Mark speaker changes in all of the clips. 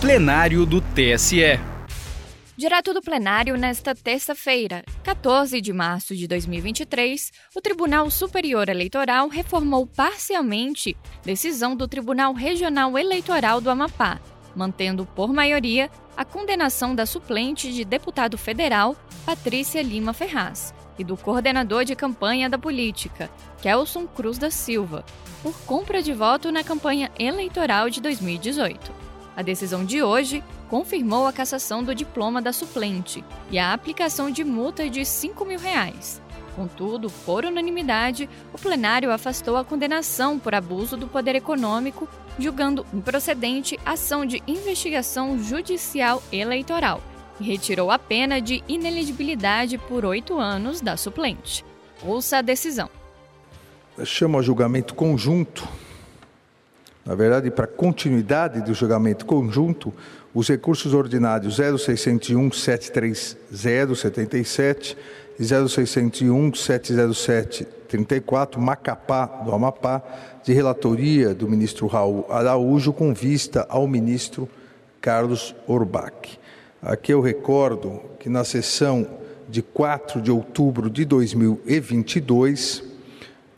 Speaker 1: plenário do TSE.
Speaker 2: Direto do plenário, nesta terça-feira, 14 de março de 2023, o Tribunal Superior Eleitoral reformou parcialmente decisão do Tribunal Regional Eleitoral do Amapá, mantendo por maioria a condenação da suplente de deputado federal Patrícia Lima Ferraz e do coordenador de campanha da política, Kelson Cruz da Silva, por compra de voto na campanha eleitoral de 2018. A decisão de hoje confirmou a cassação do diploma da suplente e a aplicação de multa de 5 mil reais. Contudo, por unanimidade, o plenário afastou a condenação por abuso do poder econômico, julgando improcedente ação de investigação judicial eleitoral e retirou a pena de ineligibilidade por oito anos da suplente. Ouça a decisão.
Speaker 3: Chama a julgamento conjunto na verdade, para continuidade do julgamento conjunto, os recursos ordinários 0601 730 77 e 0601 707 34, Macapá do Amapá, de relatoria do ministro Raul Araújo, com vista ao ministro Carlos Orbach. Aqui eu recordo que na sessão de 4 de outubro de 2022,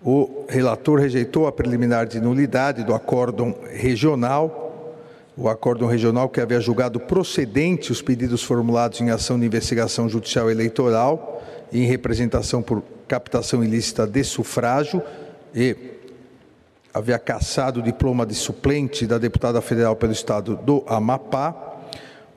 Speaker 3: o relator rejeitou a preliminar de nulidade do acórdão regional, o acórdão regional que havia julgado procedente os pedidos formulados em ação de investigação judicial eleitoral e em representação por captação ilícita de sufrágio e havia cassado o diploma de suplente da deputada federal pelo estado do Amapá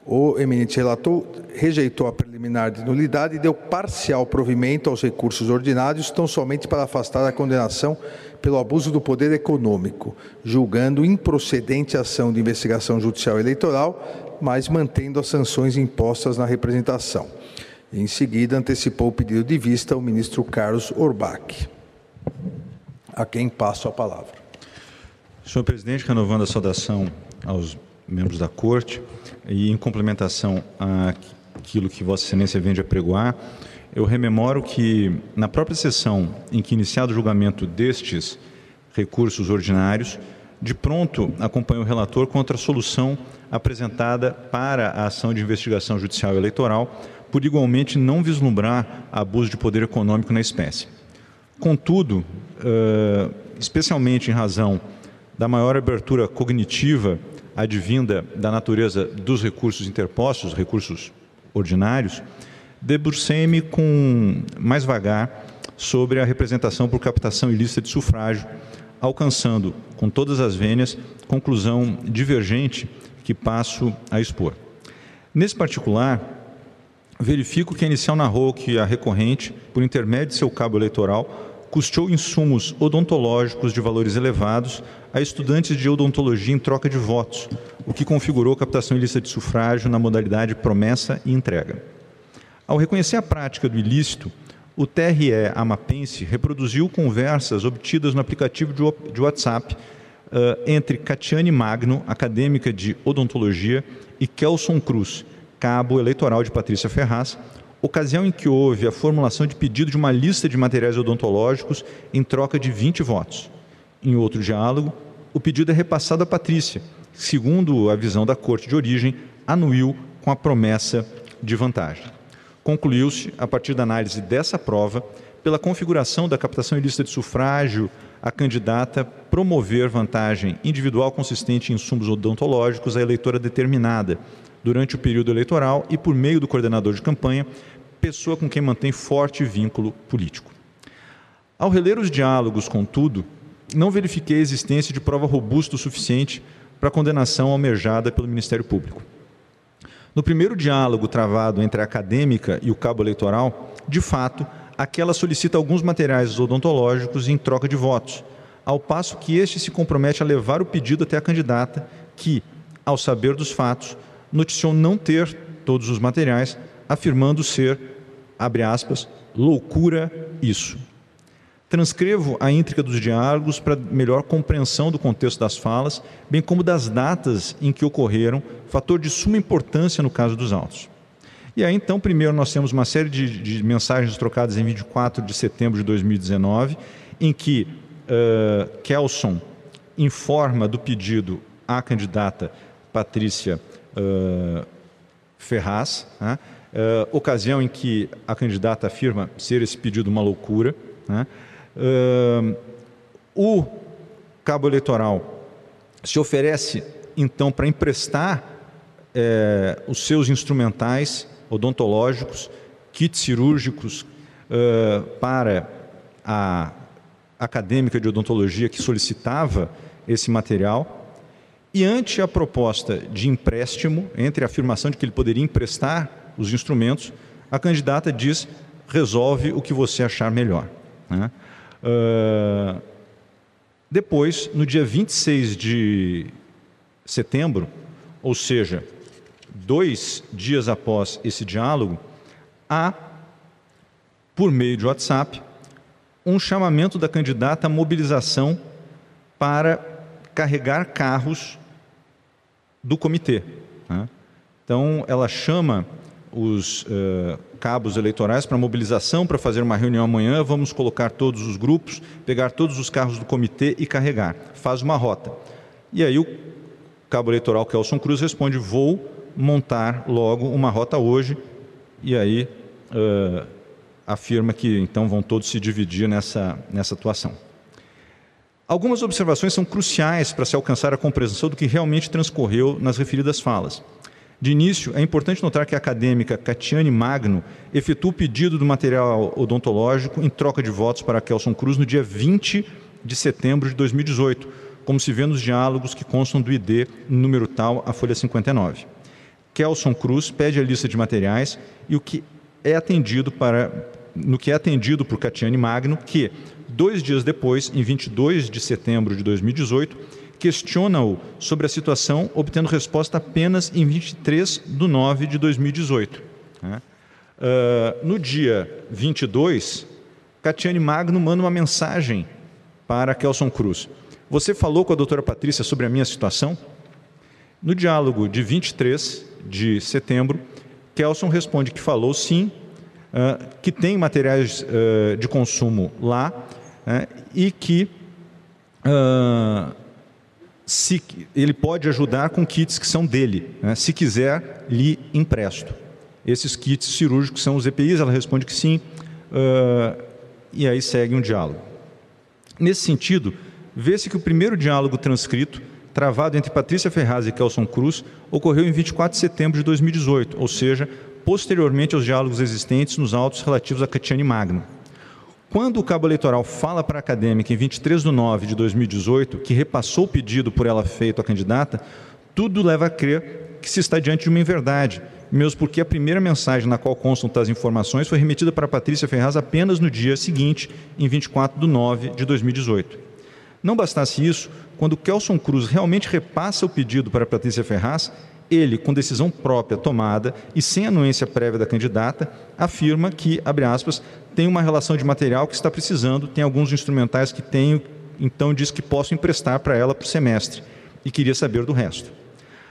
Speaker 3: o eminente relator rejeitou a preliminar de nulidade e deu parcial provimento aos recursos ordinários, tão somente para afastar a condenação pelo abuso do poder econômico, julgando improcedente a ação de investigação judicial eleitoral, mas mantendo as sanções impostas na representação. Em seguida, antecipou o pedido de vista ao ministro Carlos Orbach, a quem passo a palavra.
Speaker 4: Senhor presidente, renovando a saudação aos membros da Corte, e em complementação àquilo que Vossa Excelência vem de apregoar, eu rememoro que, na própria sessão em que iniciado o julgamento destes recursos ordinários, de pronto acompanhou o relator contra a solução apresentada para a ação de investigação judicial eleitoral, por igualmente não vislumbrar abuso de poder econômico na espécie. Contudo, especialmente em razão da maior abertura cognitiva advinda da natureza dos recursos interpostos, recursos ordinários, debrucei-me com mais vagar sobre a representação por captação ilícita de sufrágio, alcançando, com todas as vênias, conclusão divergente que passo a expor. Nesse particular, verifico que a inicial narrou que a recorrente, por intermédio de seu cabo eleitoral, custeou insumos odontológicos de valores elevados a estudantes de odontologia em troca de votos, o que configurou captação ilícita de sufrágio na modalidade promessa e entrega. Ao reconhecer a prática do ilícito, o TRE amapense reproduziu conversas obtidas no aplicativo de WhatsApp uh, entre Catiane Magno, acadêmica de odontologia, e Kelson Cruz, cabo eleitoral de Patrícia Ferraz, ocasião em que houve a formulação de pedido de uma lista de materiais odontológicos em troca de 20 votos. Em outro diálogo, o pedido é repassado a Patrícia, segundo a visão da corte de origem, anuiu com a promessa de vantagem. Concluiu-se, a partir da análise dessa prova, pela configuração da captação ilícita de sufrágio, a candidata promover vantagem individual consistente em insumos odontológicos à eleitora determinada durante o período eleitoral e por meio do coordenador de campanha, pessoa com quem mantém forte vínculo político. Ao reler os diálogos, contudo, não verifiquei a existência de prova robusta o suficiente para a condenação almejada pelo Ministério Público. No primeiro diálogo travado entre a acadêmica e o cabo eleitoral, de fato, aquela solicita alguns materiais odontológicos em troca de votos, ao passo que este se compromete a levar o pedido até a candidata, que, ao saber dos fatos, noticiou não ter todos os materiais, afirmando ser abre aspas, loucura isso. Transcrevo a íntrica dos diálogos para melhor compreensão do contexto das falas, bem como das datas em que ocorreram, fator de suma importância no caso dos autos. E aí, então, primeiro nós temos uma série de, de mensagens trocadas em 24 de setembro de 2019, em que uh, Kelson informa do pedido à candidata Patrícia uh, Ferraz, né? uh, ocasião em que a candidata afirma ser esse pedido uma loucura. Né? Uh, o cabo eleitoral se oferece, então, para emprestar eh, os seus instrumentais odontológicos, kits cirúrgicos para a acadêmica de odontologia que solicitava esse material e ante a proposta de empréstimo, entre a afirmação de que ele poderia emprestar os instrumentos, a candidata diz: resolve o que você achar melhor. Né? Uh, depois, no dia 26 de setembro, ou seja, dois dias após esse diálogo, há, por meio de WhatsApp, um chamamento da candidata à mobilização para carregar carros do comitê. Né? Então, ela chama os uh, cabos eleitorais para mobilização, para fazer uma reunião amanhã, vamos colocar todos os grupos, pegar todos os carros do comitê e carregar. Faz uma rota. E aí o cabo eleitoral Kelson Cruz responde, vou montar logo uma rota hoje, e aí uh, afirma que então vão todos se dividir nessa, nessa atuação. Algumas observações são cruciais para se alcançar a compreensão do que realmente transcorreu nas referidas falas. De início, é importante notar que a acadêmica Catiane Magno efetua o pedido do material odontológico em troca de votos para Kelson Cruz no dia 20 de setembro de 2018, como se vê nos diálogos que constam do ID número tal, a folha 59. Kelson Cruz pede a lista de materiais e o que é atendido para no que é atendido por Catiane Magno, que Dois dias depois, em 22 de setembro de 2018, questiona-o sobre a situação, obtendo resposta apenas em 23 de 9 de 2018. Uh, no dia 22, Catiane Magno manda uma mensagem para Kelson Cruz. Você falou com a doutora Patrícia sobre a minha situação? No diálogo de 23 de setembro, Kelson responde que falou sim, que tem materiais uh, de consumo lá, né, e que uh, se, ele pode ajudar com kits que são dele. Né, se quiser, lhe empresto. Esses kits cirúrgicos são os EPIs, ela responde que sim, e aí segue um diálogo. Nesse sentido, vê-se que o primeiro diálogo transcrito, travado entre Patrícia Ferraz e Kelson Cruz, ocorreu em 24 de setembro de 2018, ou seja, posteriormente aos diálogos existentes nos autos relativos a Catiane Magno. Quando o cabo eleitoral fala para a acadêmica em 23 de nove de 2018 que repassou o pedido por ela feito à candidata, tudo leva a crer que se está diante de uma inverdade, mesmo porque a primeira mensagem na qual constam tais informações foi remetida para Patrícia Ferraz apenas no dia seguinte, em 24 de nove de 2018. Não bastasse isso, quando Kelson Cruz realmente repassa o pedido para Patrícia Ferraz, ele, com decisão própria tomada e sem anuência prévia da candidata, afirma que, abre aspas, tem uma relação de material que está precisando, tem alguns instrumentais que tenho, então diz que posso emprestar para ela para o semestre e queria saber do resto.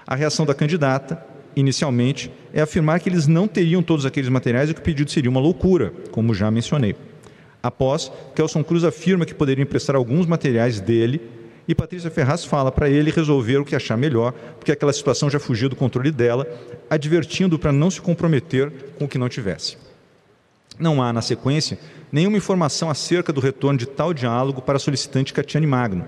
Speaker 4: A reação da candidata, inicialmente, é afirmar que eles não teriam todos aqueles materiais e que o pedido seria uma loucura, como já mencionei. Após, Kelson Cruz afirma que poderia emprestar alguns materiais dele e Patrícia Ferraz fala para ele resolver o que achar melhor, porque aquela situação já fugia do controle dela, advertindo para não se comprometer com o que não tivesse. Não há, na sequência, nenhuma informação acerca do retorno de tal diálogo para a solicitante Catiane Magno.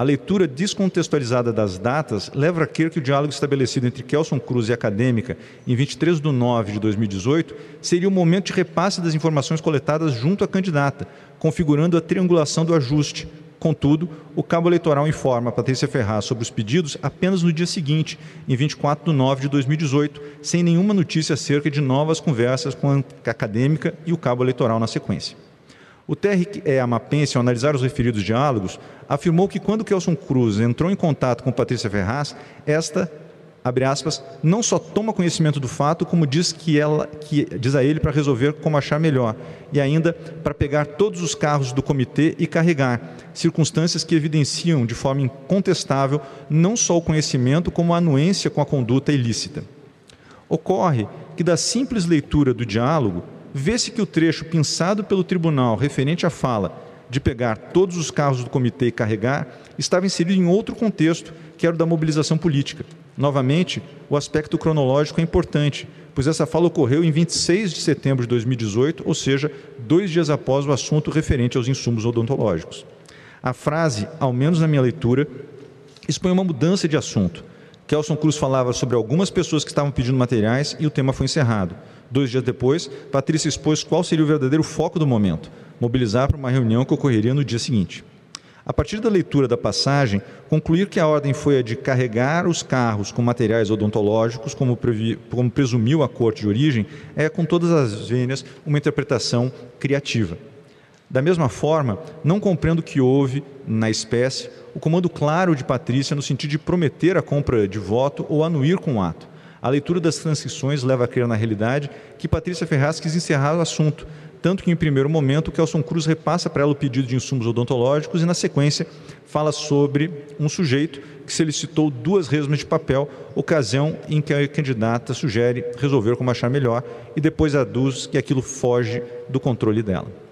Speaker 4: A leitura descontextualizada das datas leva a crer que o diálogo estabelecido entre Kelson Cruz e a acadêmica em 23 de nove de 2018 seria o momento de repasse das informações coletadas junto à candidata, configurando a triangulação do ajuste, Contudo, o cabo eleitoral informa a Patrícia Ferraz sobre os pedidos apenas no dia seguinte, em 24 de nove de 2018, sem nenhuma notícia acerca de novas conversas com a acadêmica e o cabo eleitoral na sequência. O TRE Amapense, ao analisar os referidos diálogos, afirmou que quando Kelson Cruz entrou em contato com Patrícia Ferraz, esta abre aspas, não só toma conhecimento do fato, como diz que ela que diz a ele para resolver como achar melhor e ainda para pegar todos os carros do comitê e carregar, circunstâncias que evidenciam de forma incontestável não só o conhecimento como a anuência com a conduta ilícita. Ocorre que da simples leitura do diálogo, vê-se que o trecho pensado pelo tribunal referente à fala de pegar todos os carros do comitê e carregar estava inserido em outro contexto, que era o da mobilização política Novamente, o aspecto cronológico é importante, pois essa fala ocorreu em 26 de setembro de 2018, ou seja, dois dias após o assunto referente aos insumos odontológicos. A frase, ao menos na minha leitura, expõe uma mudança de assunto. Kelson Cruz falava sobre algumas pessoas que estavam pedindo materiais e o tema foi encerrado. Dois dias depois, Patrícia expôs qual seria o verdadeiro foco do momento: mobilizar para uma reunião que ocorreria no dia seguinte. A partir da leitura da passagem, concluir que a ordem foi a de carregar os carros com materiais odontológicos, como, previ, como presumiu a corte de origem, é, com todas as vênias, uma interpretação criativa. Da mesma forma, não compreendo que houve, na espécie, o comando claro de Patrícia no sentido de prometer a compra de voto ou anuir com o ato. A leitura das transcrições leva a crer na realidade que Patrícia Ferraz quis encerrar o assunto, tanto que em primeiro momento Kelson Cruz repassa para ela o pedido de insumos odontológicos e na sequência fala sobre um sujeito que solicitou duas resmas de papel, ocasião em que a candidata sugere resolver como achar melhor e depois aduz que aquilo foge do controle dela.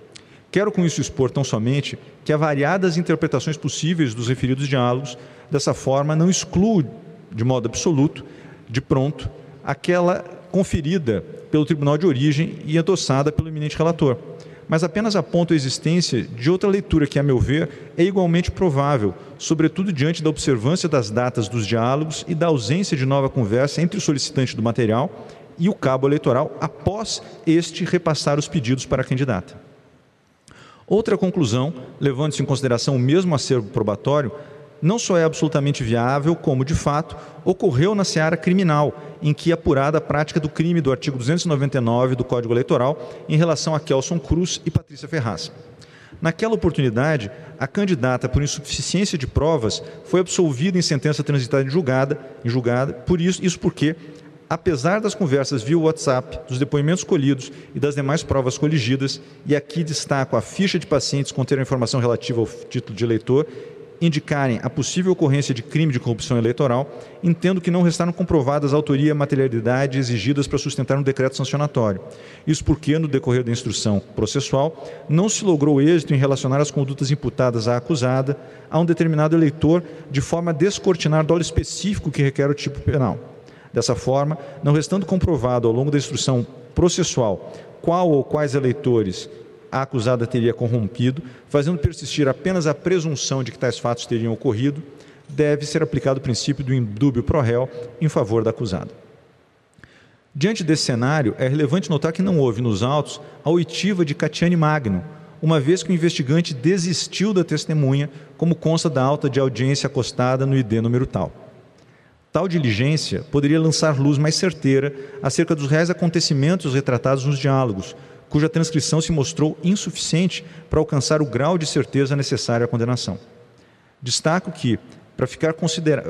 Speaker 4: Quero com isso expor tão somente que há variadas interpretações possíveis dos referidos diálogos, dessa forma não excluo de modo absoluto, de pronto, aquela conferida pelo tribunal de origem e adoçada pelo eminente relator. Mas apenas aponto a existência de outra leitura que, a meu ver, é igualmente provável, sobretudo diante da observância das datas dos diálogos e da ausência de nova conversa entre o solicitante do material e o cabo eleitoral após este repassar os pedidos para a candidata. Outra conclusão, levando-se em consideração o mesmo acervo probatório, não só é absolutamente viável, como, de fato, ocorreu na seara criminal, em que é apurada a prática do crime do artigo 299 do Código Eleitoral em relação a Kelson Cruz e Patrícia Ferraz. Naquela oportunidade, a candidata, por insuficiência de provas, foi absolvida em sentença transitada em julgada, em julgada por isso, isso porque, apesar das conversas via WhatsApp, dos depoimentos colhidos e das demais provas coligidas, e aqui destaco a ficha de pacientes contendo a informação relativa ao título de eleitor indicarem a possível ocorrência de crime de corrupção eleitoral, entendo que não restaram comprovadas a autoria e materialidade exigidas para sustentar um decreto sancionatório. Isso porque, no decorrer da instrução processual, não se logrou êxito em relacionar as condutas imputadas à acusada a um determinado eleitor de forma a descortinar dolo específico que requer o tipo penal. Dessa forma, não restando comprovado ao longo da instrução processual qual ou quais eleitores a acusada teria corrompido, fazendo persistir apenas a presunção de que tais fatos teriam ocorrido, deve ser aplicado o princípio do indúbio pro réu em favor da acusada. Diante desse cenário, é relevante notar que não houve nos autos a oitiva de Catiane Magno, uma vez que o investigante desistiu da testemunha, como consta da alta de audiência acostada no ID número tal. Tal diligência poderia lançar luz mais certeira acerca dos reais acontecimentos retratados nos diálogos, cuja transcrição se mostrou insuficiente para alcançar o grau de certeza necessário à condenação. Destaco que, para ficar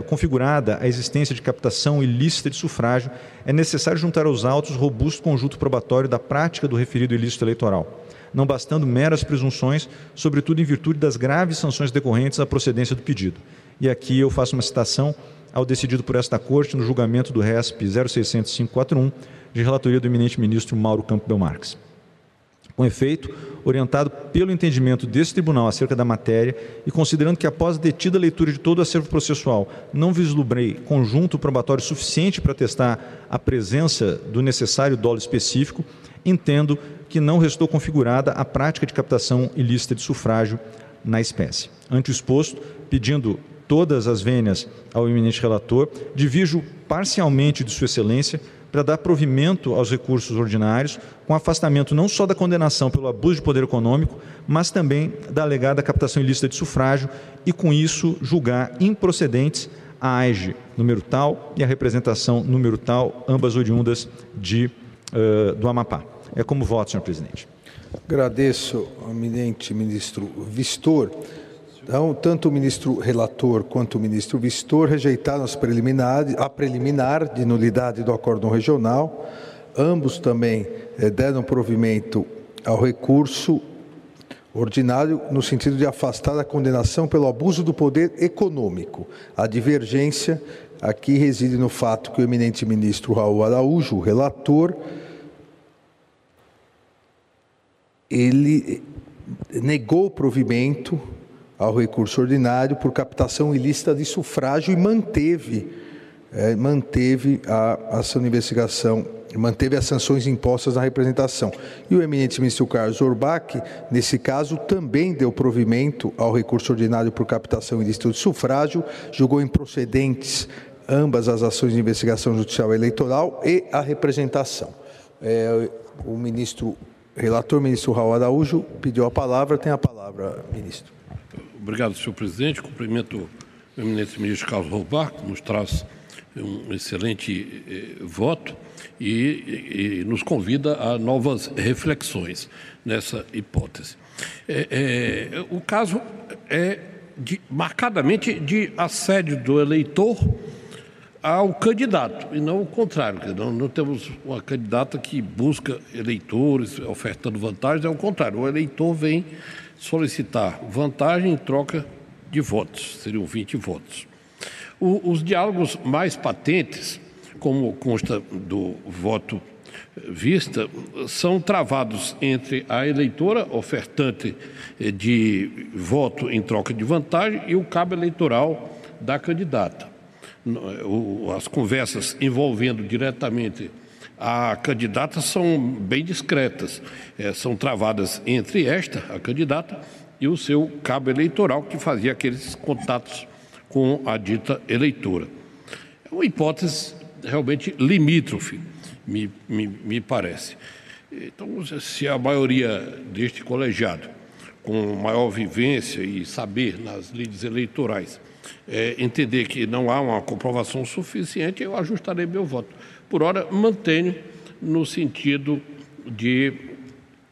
Speaker 4: configurada a existência de captação ilícita de sufrágio, é necessário juntar aos autos robusto conjunto probatório da prática do referido ilícito eleitoral, não bastando meras presunções, sobretudo em virtude das graves sanções decorrentes à procedência do pedido. E aqui eu faço uma citação ao decidido por esta Corte no julgamento do RESP 06541, de relatoria do eminente ministro Mauro Campbell Marques. Com efeito, orientado pelo entendimento desse tribunal acerca da matéria e considerando que após a detida leitura de todo o acervo processual não vislumbrei conjunto probatório suficiente para testar a presença do necessário dolo específico, entendo que não restou configurada a prática de captação ilícita de sufrágio na espécie. Ante o exposto, pedindo todas as vênias ao eminente relator, divijo parcialmente de Sua Excelência para dar provimento aos recursos ordinários, com afastamento não só da condenação pelo abuso de poder econômico, mas também da alegada captação ilícita de sufrágio e, com isso, julgar improcedentes a AIGE número tal e a representação número tal, ambas oriundas de, uh, do Amapá. É como voto, senhor presidente.
Speaker 3: Agradeço eminente ministro Vistor. Então, tanto o ministro relator quanto o ministro Vistor rejeitaram as preliminares, a preliminar de nulidade do acórdão regional. Ambos também eh, deram provimento ao recurso ordinário no sentido de afastar a condenação pelo abuso do poder econômico. A divergência aqui reside no fato que o eminente ministro Raul Araújo, relator, ele negou o provimento ao recurso ordinário por captação ilícita de sufrágio e manteve é, manteve a ação de investigação, manteve as sanções impostas na representação. E o eminente ministro Carlos Orbach, nesse caso, também deu provimento ao recurso ordinário por captação ilícita de sufrágio, julgou improcedentes ambas as ações de investigação judicial eleitoral e a representação. É, o ministro, relator ministro Raul Araújo, pediu a palavra. Tem a palavra, ministro.
Speaker 5: Obrigado, senhor presidente. Cumprimento o eminente ministro Carlos Roubar, que nos traz um excelente eh, voto e, e, nos convida a novas reflexões nessa hipótese. É, é, o caso é de, marcadamente de assédio do eleitor ao candidato, e não o contrário. Não, não temos uma candidata que busca eleitores ofertando vantagens, é o contrário. O eleitor vem solicitar vantagem em troca de votos, seriam 20 votos. O, os diálogos mais patentes, como consta do voto vista, são travados entre a eleitora ofertante de voto em troca de vantagem e o cabo eleitoral da candidata. As conversas envolvendo diretamente a candidata são bem discretas, é, são travadas entre esta, a candidata, e o seu cabo eleitoral, que fazia aqueles contatos com a dita eleitora. É uma hipótese realmente limítrofe, me, me, me parece. Então, se a maioria deste colegiado, com maior vivência e saber nas lides eleitorais, é, entender que não há uma comprovação suficiente, eu ajustarei meu voto. Por hora, mantenho no sentido de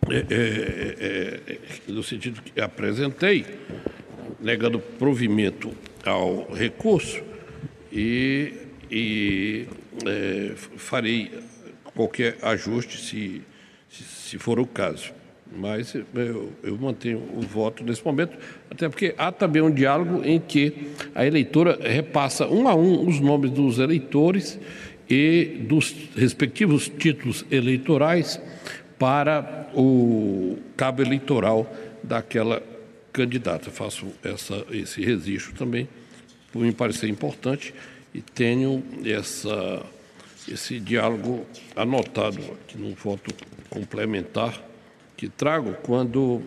Speaker 5: é, é, é, no sentido que apresentei, negando provimento ao recurso e, e é, farei qualquer ajuste se, se, for o caso. Mas eu, eu mantenho o voto nesse momento, até porque há também um diálogo em que a eleitora repassa um a um os nomes dos eleitores e dos respectivos títulos eleitorais para o cabo eleitoral daquela candidata. Faço essa, esse registro também, por me parecer importante, e tenho essa, esse diálogo anotado aqui no voto complementar que trago quando,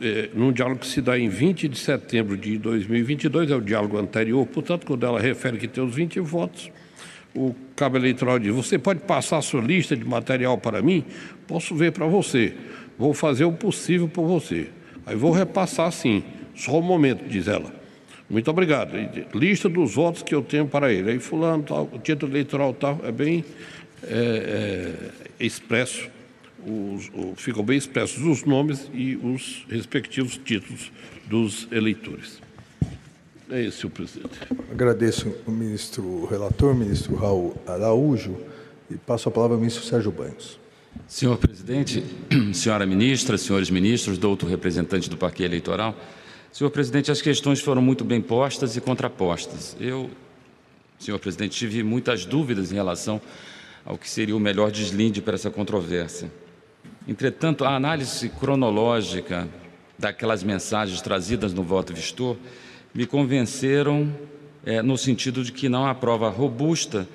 Speaker 5: é, num diálogo que se dá em 20 de setembro de 2022, é o diálogo anterior, portanto, quando ela refere que tem os 20 votos, o cabo eleitoral diz: Você pode passar sua lista de material para mim? Posso ver para você. Vou fazer o possível por você. Aí vou repassar sim. Só um momento, diz ela. Muito obrigado. Lista dos votos que eu tenho para ele. Aí fulano, tal, o título eleitoral tal, é bem é, é, expresso, os, ficam bem expressos os nomes e os respectivos títulos dos eleitores. É isso, senhor presidente.
Speaker 3: Agradeço o ministro o relator, ministro Raul Araújo, e passo a palavra ao ministro Sérgio Banhos.
Speaker 6: Senhor presidente, senhora ministra, senhores ministros, doutor representante do Parque Eleitoral, senhor presidente, as questões foram muito bem postas e contrapostas. Eu, senhor presidente, tive muitas dúvidas em relação ao que seria o melhor deslinde para essa controvérsia. Entretanto, a análise cronológica daquelas mensagens trazidas no voto vistor me convenceram é, no sentido de que não há prova robusta.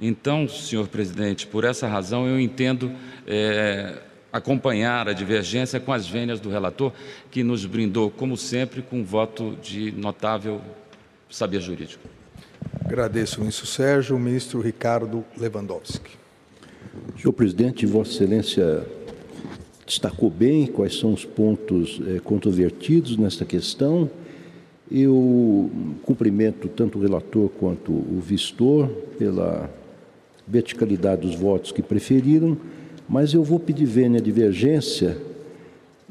Speaker 6: Então, senhor presidente, por essa razão eu entendo é, acompanhar a divergência com as vênias do relator, que nos brindou, como sempre, com um voto de notável saber jurídico.
Speaker 3: Agradeço, ministro Sérgio. O ministro Ricardo Lewandowski.
Speaker 7: Senhor presidente, Vossa Excelência destacou bem quais são os pontos é, controvertidos nesta questão eu cumprimento tanto o relator quanto o vistor pela verticalidade dos votos que preferiram, mas eu vou pedir vênia divergência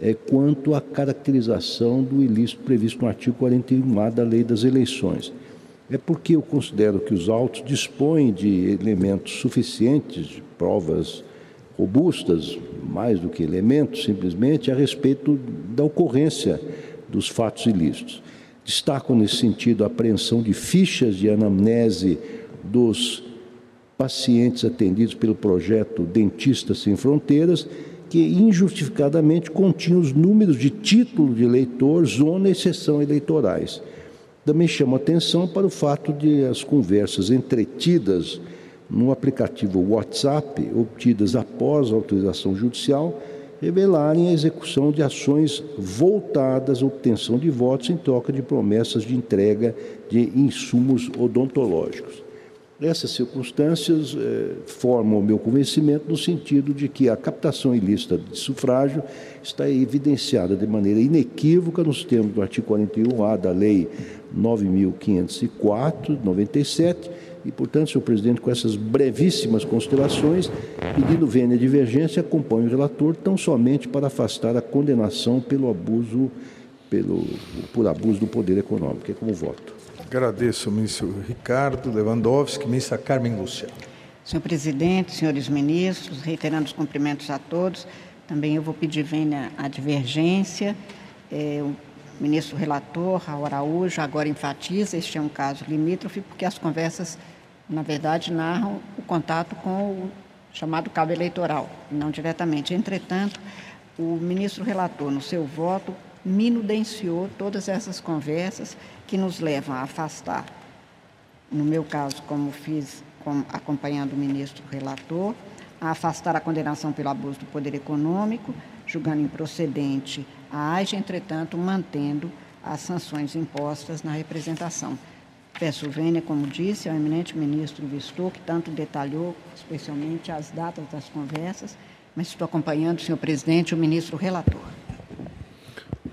Speaker 7: é, quanto à caracterização do ilícito previsto no artigo 41A da Lei das Eleições. É porque eu considero que os autos dispõem de elementos suficientes, de provas robustas, mais do que elementos, simplesmente, a respeito da ocorrência dos fatos ilícitos. Destaco nesse sentido a apreensão de fichas de anamnese dos pacientes atendidos pelo projeto Dentistas Sem Fronteiras, que injustificadamente continham os números de título de eleitor, zona e sessão eleitorais. Também chama atenção para o fato de as conversas entretidas no aplicativo WhatsApp, obtidas após a autorização judicial, revelarem a execução de ações voltadas à obtenção de votos em troca de promessas de entrega de insumos odontológicos. Essas circunstâncias eh, formam o meu convencimento no sentido de que a captação ilícita de sufrágio está evidenciada de maneira inequívoca nos termos do artigo 41A da Lei 9.504, 97, e, portanto, senhor presidente, com essas brevíssimas considerações, pedindo vênia divergência, acompanho o relator tão somente para afastar a condenação pelo abuso, pelo, por abuso do poder econômico. É como voto.
Speaker 3: Agradeço ao ministro Ricardo Lewandowski, ministra Carmen Lúcia.
Speaker 8: Senhor presidente, senhores ministros, reiterando os cumprimentos a todos, também eu vou pedir vênia a divergência. É, o ministro relator, Raul Araújo, agora enfatiza, este é um caso limítrofe, porque as conversas na verdade, narram o contato com o chamado cabo eleitoral, não diretamente. Entretanto, o ministro relator, no seu voto, minudenciou todas essas conversas que nos levam a afastar, no meu caso, como fiz com, acompanhando o ministro relator, a afastar a condenação pelo abuso do poder econômico, julgando improcedente a AIGE, entretanto, mantendo as sanções impostas na representação. Peço vênia, como disse, ao eminente ministro Vistor, que tanto detalhou, especialmente as datas das conversas, mas estou acompanhando, senhor presidente, o ministro relator.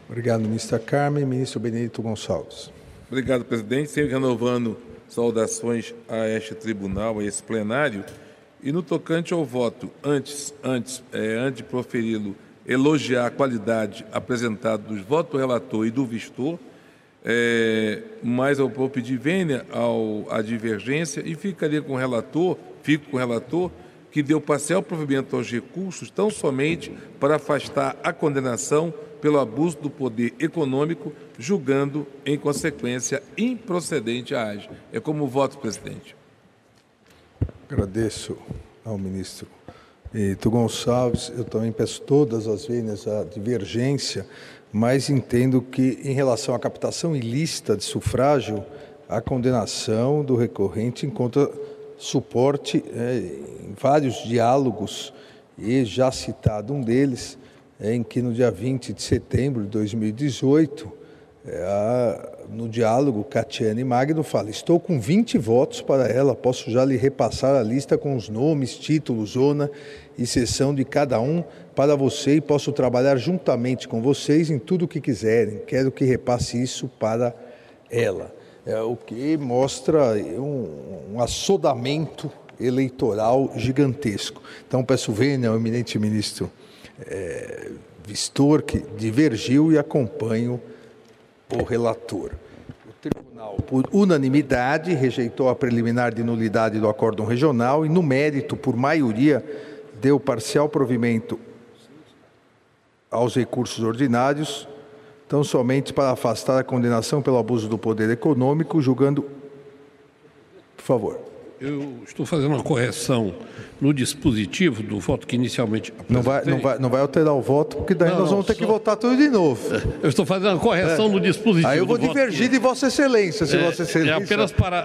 Speaker 3: Obrigado, ministra Carmen. Ministro Benedito Gonçalves.
Speaker 9: Obrigado, presidente. Sempre renovando saudações a este tribunal, a esse plenário. E no tocante ao voto, antes, antes, é, antes de proferi-lo, elogiar a qualidade apresentada dos votos do relator e do vistor, é, mas eu vou pedir vênia ao, à divergência e ficaria com o relator, fico com o relator, que deu parcial provimento aos recursos tão somente para afastar a condenação pelo abuso do poder econômico, julgando, em consequência, improcedente a AGE. É como voto, presidente.
Speaker 3: Agradeço ao ministro Benito Gonçalves. Eu também peço todas as vênias à divergência mas entendo que, em relação à captação ilícita de sufrágio, a condenação do recorrente encontra suporte é, em vários diálogos, e já citado um deles, é, em que no dia 20 de setembro de 2018, é, a, no diálogo, Catiane Magno fala: Estou com 20 votos para ela, posso já lhe repassar a lista com os nomes, títulos, zona e sessão de cada um para você e posso trabalhar juntamente com vocês em tudo o que quiserem. Quero que repasse isso para ela. É, o que mostra um, um assodamento eleitoral gigantesco. Então, peço vênia ao eminente ministro é, Vistor, que divergiu e acompanho o relator. O tribunal, por unanimidade, rejeitou a preliminar de nulidade do acórdão regional e, no mérito, por maioria, deu parcial provimento aos recursos ordinários, tão somente para afastar a condenação pelo abuso do poder econômico, julgando. Por favor.
Speaker 5: Eu estou fazendo uma correção no dispositivo do voto que inicialmente
Speaker 3: não vai, não vai, não vai alterar o voto, porque daí não, nós vamos ter só... que votar tudo de novo.
Speaker 5: Eu estou fazendo uma correção é. no dispositivo.
Speaker 3: Aí eu vou divergir que... de Vossa Excelência, se
Speaker 5: é,
Speaker 3: Vossa Excelência.
Speaker 5: É apenas para,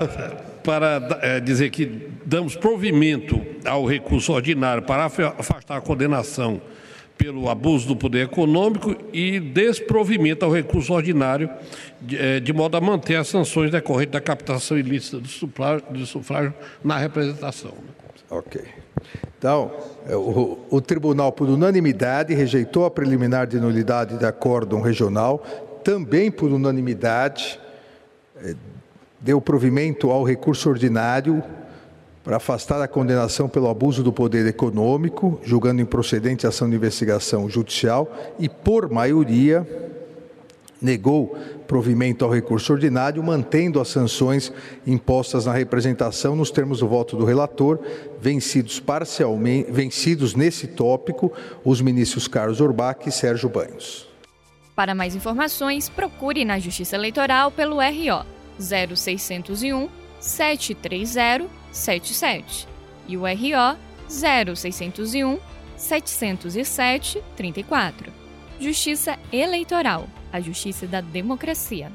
Speaker 5: para é, dizer que damos provimento ao recurso ordinário para afastar a condenação pelo abuso do poder econômico e desprovimento ao recurso ordinário, de, eh, de modo a manter as sanções decorrentes da captação ilícita do sufrágio, do sufrágio na representação.
Speaker 3: Ok. Então, é, o, o, Tribunal, por unanimidade, rejeitou a preliminar de nulidade de acórdão regional, também por unanimidade, eh, deu provimento ao recurso ordinário para afastar a condenação pelo abuso do poder econômico, julgando improcedente a ação de investigação judicial e, por maioria, negou provimento ao recurso ordinário, mantendo as sanções impostas na representação nos termos do voto do relator, vencidos parcialmente, vencidos nesse tópico os ministros Carlos Orbach e Sérgio Banhos.
Speaker 2: Para mais informações, procure na Justiça Eleitoral pelo RO 0601 730 77 e o RO 0601 707 34. Justiça Eleitoral, a justiça da democracia.